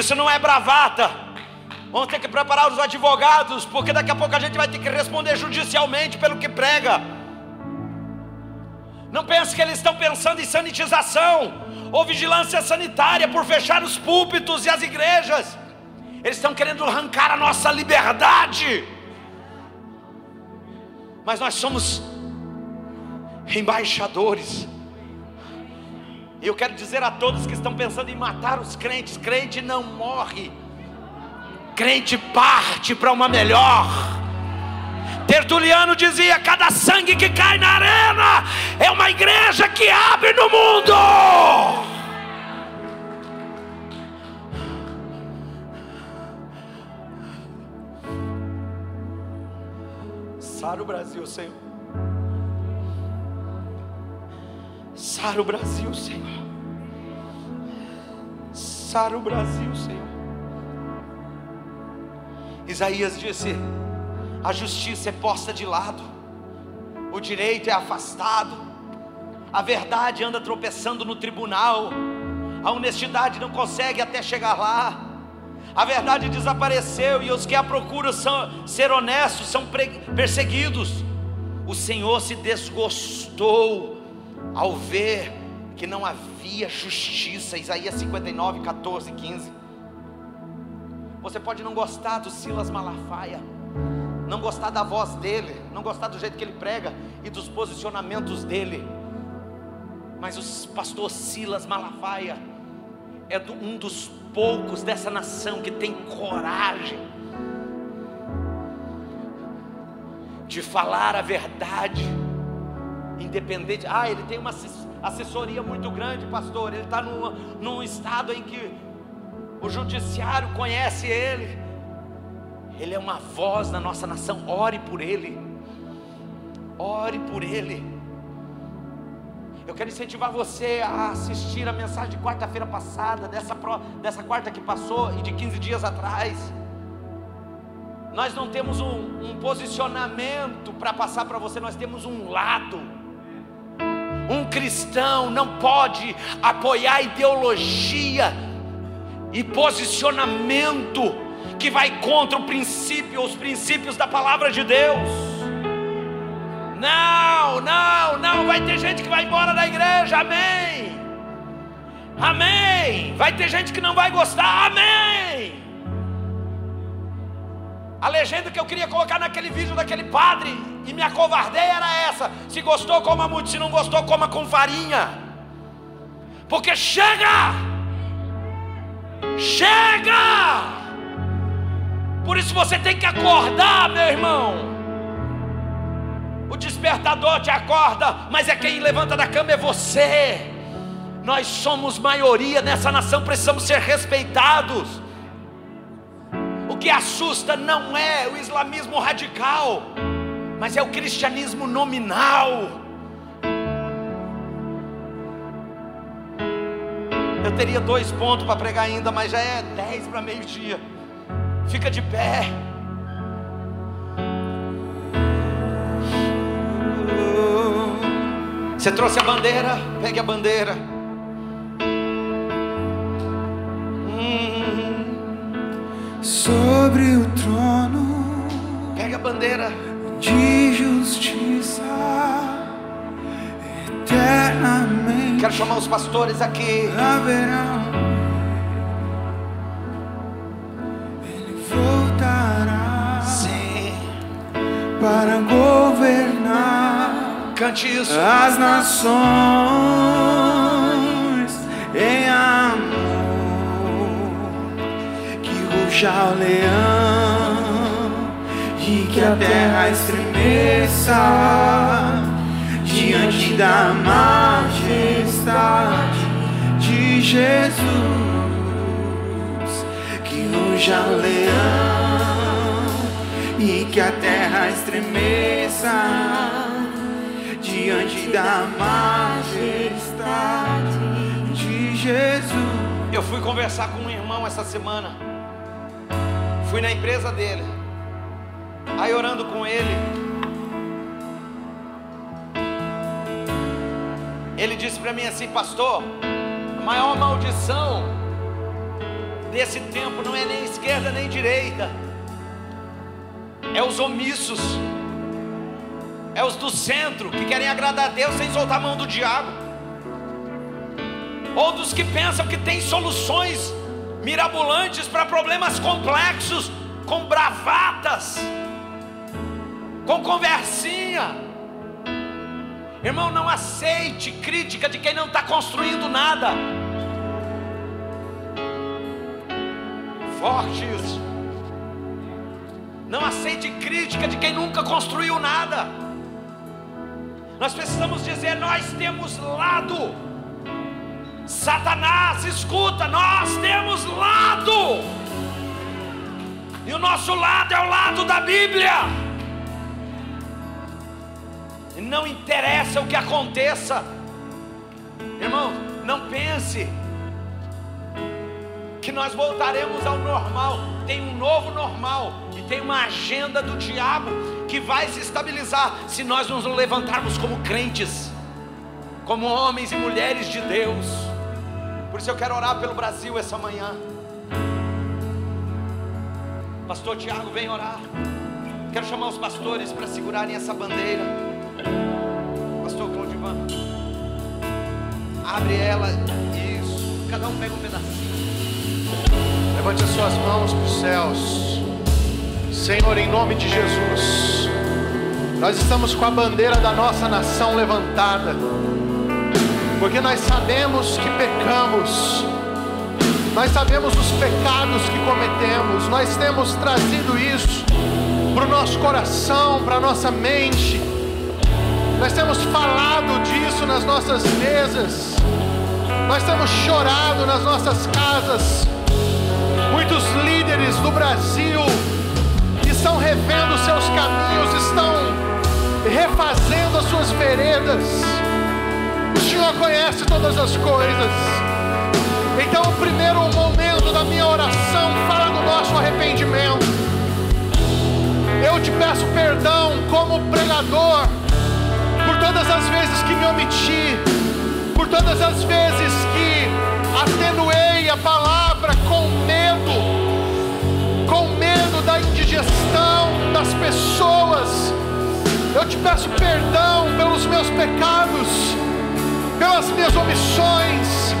Speaker 1: Isso não é bravata. Vamos ter que preparar os advogados, porque daqui a pouco a gente vai ter que responder judicialmente pelo que prega. Não pense que eles estão pensando em sanitização ou vigilância sanitária por fechar os púlpitos e as igrejas. Eles estão querendo arrancar a nossa liberdade. Mas nós somos embaixadores e eu quero dizer a todos que estão pensando em matar os crentes: crente não morre, crente parte para uma melhor. Tertuliano dizia: cada sangue que cai na arena é uma igreja que abre no mundo. Sara o Brasil, Senhor. Sara o Brasil, Senhor. Sara o Brasil, Senhor. Isaías disse: a justiça é posta de lado, o direito é afastado, a verdade anda tropeçando no tribunal, a honestidade não consegue até chegar lá. A verdade desapareceu e os que a procuram são, ser honestos são perseguidos. O Senhor se desgostou ao ver que não havia justiça, Isaías 59, 14, 15. Você pode não gostar do Silas Malafaia, não gostar da voz dele, não gostar do jeito que ele prega e dos posicionamentos dele, mas o pastor Silas Malafaia é um dos poucos dessa nação que tem coragem de falar a verdade independente. Ah, ele tem uma assessoria muito grande, pastor. Ele está num, num estado em que o judiciário conhece ele. Ele é uma voz na nossa nação. Ore por ele. Ore por ele. Eu quero incentivar você a assistir a mensagem de quarta-feira passada, dessa, dessa quarta que passou e de 15 dias atrás. Nós não temos um, um posicionamento para passar para você, nós temos um lado. Um cristão não pode apoiar ideologia e posicionamento que vai contra o princípio, os princípios da palavra de Deus. Não, não, não. Vai ter gente que vai embora da igreja. Amém. Amém. Vai ter gente que não vai gostar. Amém. A legenda que eu queria colocar naquele vídeo daquele padre e me acovardei era essa: se gostou, coma muito, se não gostou, coma com farinha. Porque chega! Chega! Por isso você tem que acordar, meu irmão. O despertador te acorda, mas é quem levanta da cama é você. Nós somos maioria nessa nação, precisamos ser respeitados. Que assusta não é o islamismo radical, mas é o cristianismo nominal. Eu teria dois pontos para pregar ainda, mas já é dez para meio-dia. Fica de pé. Você trouxe a bandeira? Pegue a bandeira.
Speaker 2: Sobre o trono.
Speaker 1: Pegue a bandeira.
Speaker 2: De justiça. Eternamente.
Speaker 1: Quero chamar os pastores aqui.
Speaker 2: Haverá. Ele voltará.
Speaker 1: Sim.
Speaker 2: Para governar
Speaker 1: Cante isso.
Speaker 2: As nações ruja o leão e que a terra estremeça diante da majestade de Jesus. Que ruja o leão e que a terra estremeça diante da majestade de Jesus.
Speaker 1: Eu fui conversar com um irmão essa semana. Fui na empresa dele. Aí orando com ele. Ele disse para mim assim, pastor, a maior maldição desse tempo não é nem esquerda nem direita. É os omissos é os do centro que querem agradar a Deus sem soltar a mão do diabo, ou dos que pensam que tem soluções mirabolantes para problemas complexos, com bravatas, com conversinha. Irmão, não aceite crítica de quem não está construindo nada. Forte isso. Não aceite crítica de quem nunca construiu nada. Nós precisamos dizer: nós temos lado. Satanás, escuta, nós temos lado. E o nosso lado é o lado da Bíblia. E não interessa o que aconteça, irmão, não pense que nós voltaremos ao normal. Tem um novo normal e tem uma agenda do diabo que vai se estabilizar se nós nos levantarmos como crentes, como homens e mulheres de Deus. Por isso eu quero orar pelo Brasil essa manhã. Pastor Tiago, vem orar. Quero chamar os pastores para segurarem essa bandeira. Pastor Claudivan, abre ela. Isso. Cada um pega um pedacinho.
Speaker 3: Levante as suas mãos para os céus. Senhor, em nome de Jesus, nós estamos com a bandeira da nossa nação levantada, porque nós sabemos que pecamos, nós sabemos os pecados que cometemos, nós temos trazido isso para o nosso coração, para a nossa mente, Nós temos falado disso nas nossas mesas. Nós temos chorado nas nossas casas. Muitos líderes do Brasil estão revendo seus caminhos, estão refazendo as suas veredas. Senhor conhece todas as coisas. Então, o primeiro momento da minha oração fala do nosso arrependimento. Eu te peço perdão como pregador por todas as vezes que me omiti, por todas as vezes que atenuei a palavra com medo, com medo da indigestão das pessoas. Eu te peço perdão pelos meus pecados, pelas minhas omissões.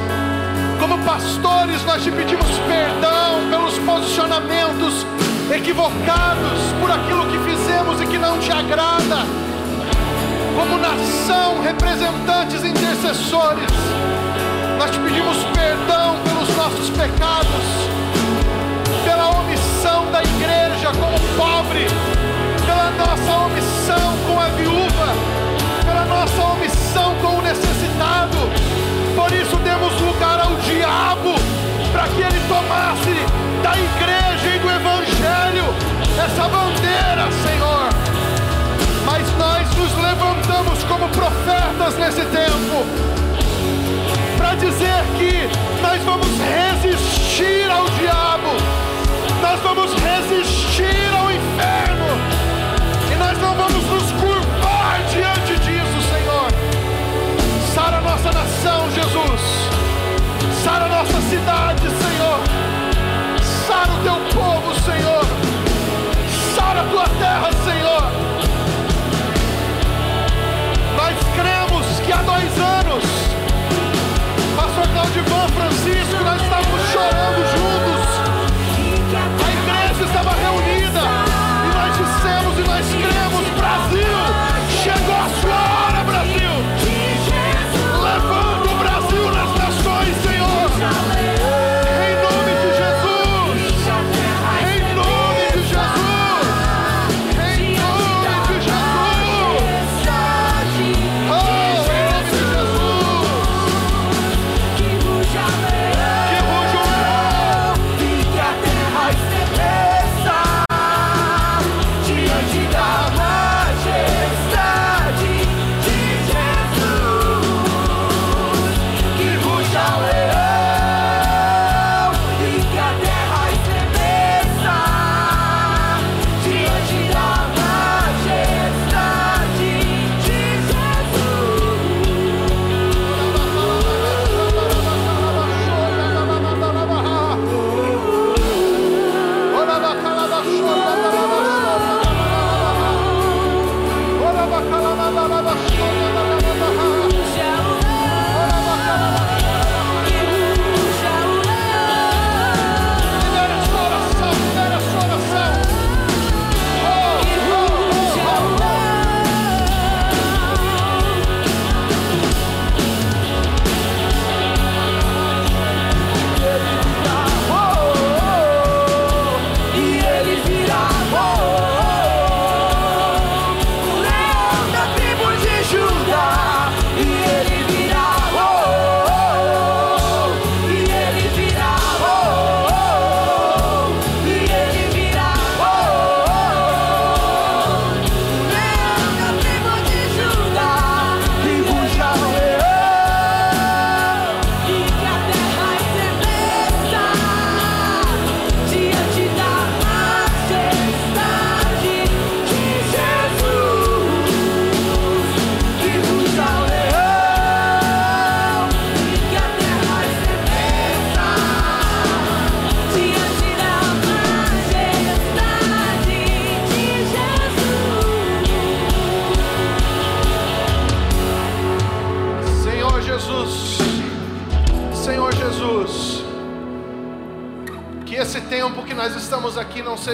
Speaker 3: Como pastores, nós te pedimos perdão pelos posicionamentos equivocados, por aquilo que fizemos e que não te agrada. Como nação, representantes intercessores, nós te pedimos perdão pelos nossos pecados, pela omissão da igreja com o pobre, pela nossa omissão com a viúva, nossa omissão com o necessitado. Por isso demos lugar ao diabo para que ele tomasse da igreja e do evangelho essa bandeira, Senhor. Mas nós nos levantamos como profetas nesse tempo para dizer que nós vamos resistir ao diabo, nós vamos resistir ao inferno, e nós não vamos nos nossa nação, Jesus, sara a nossa cidade, Senhor, sara o teu povo, Senhor, sara a tua terra, Senhor. Nós cremos que há dois anos, Pastor Claudivan Francisco, nós estávamos chorando juntos.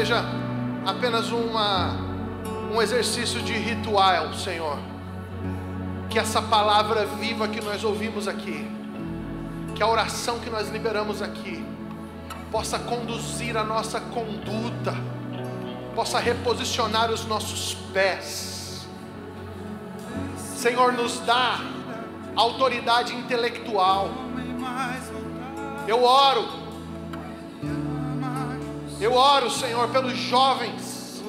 Speaker 3: Seja apenas uma, um exercício de ritual, Senhor. Que essa palavra viva que nós ouvimos aqui, que a oração que nós liberamos aqui, possa conduzir a nossa conduta, possa reposicionar os nossos pés. Senhor, nos dá autoridade intelectual. Eu oro, eu oro, Senhor, pelos jovens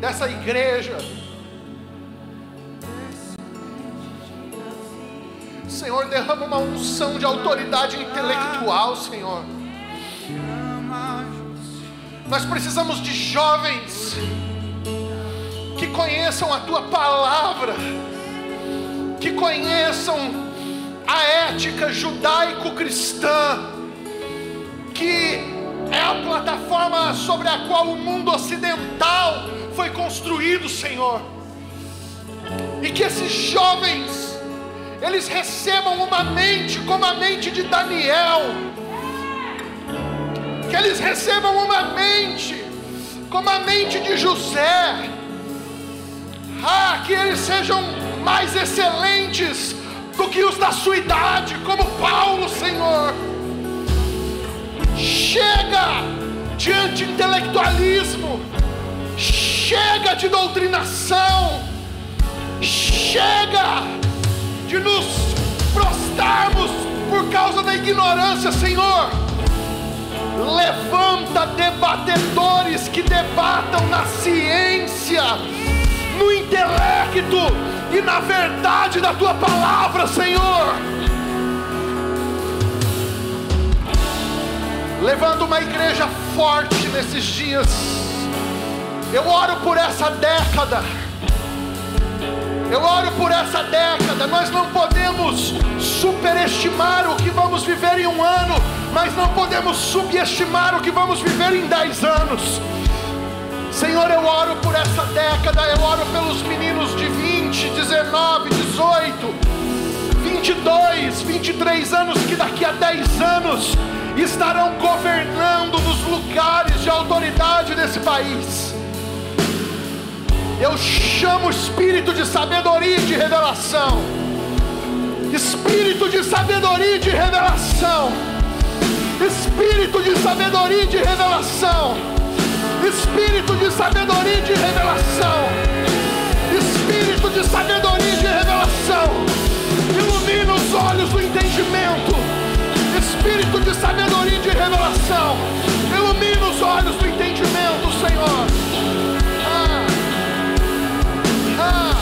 Speaker 3: dessa igreja. Senhor, derrama uma unção de autoridade intelectual, Senhor. Nós precisamos de jovens que conheçam a tua palavra, que conheçam a ética judaico-cristã, que é a plataforma sobre a qual o mundo ocidental foi construído, Senhor. E que esses jovens eles recebam uma mente como a mente de Daniel, que eles recebam uma mente como a mente de José, ah, que eles sejam mais excelentes do que os da sua idade, como Paulo, Senhor. De anti-intelectualismo, chega de doutrinação, chega de nos prostrarmos por causa da ignorância, Senhor. Levanta debatedores que debatam na ciência no intelecto e na verdade da tua palavra, Senhor. Levando uma igreja forte nesses dias. Eu oro por essa década. Eu oro por essa década. Nós não podemos superestimar o que vamos viver em um ano, mas não podemos subestimar o que vamos viver em dez anos. Senhor, eu oro por essa década, eu oro pelos meninos de 20, 19, 18, 22, 23 anos que daqui a 10 anos estarão governando nos lugares de autoridade desse país. Eu chamo espírito de sabedoria e de revelação. Espírito de sabedoria e de revelação. Espírito de sabedoria e de revelação espírito de sabedoria e de revelação, espírito de sabedoria e de revelação, ilumina os olhos do entendimento, espírito de sabedoria e de revelação, ilumina os olhos do entendimento, Senhor. Ah, ah,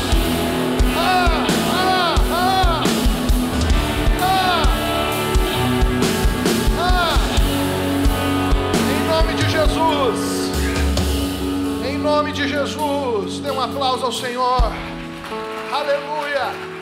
Speaker 3: ah, ah, ah, ah, ah. Em nome de Jesus nome de Jesus. Dê um aplauso ao Senhor. Aleluia.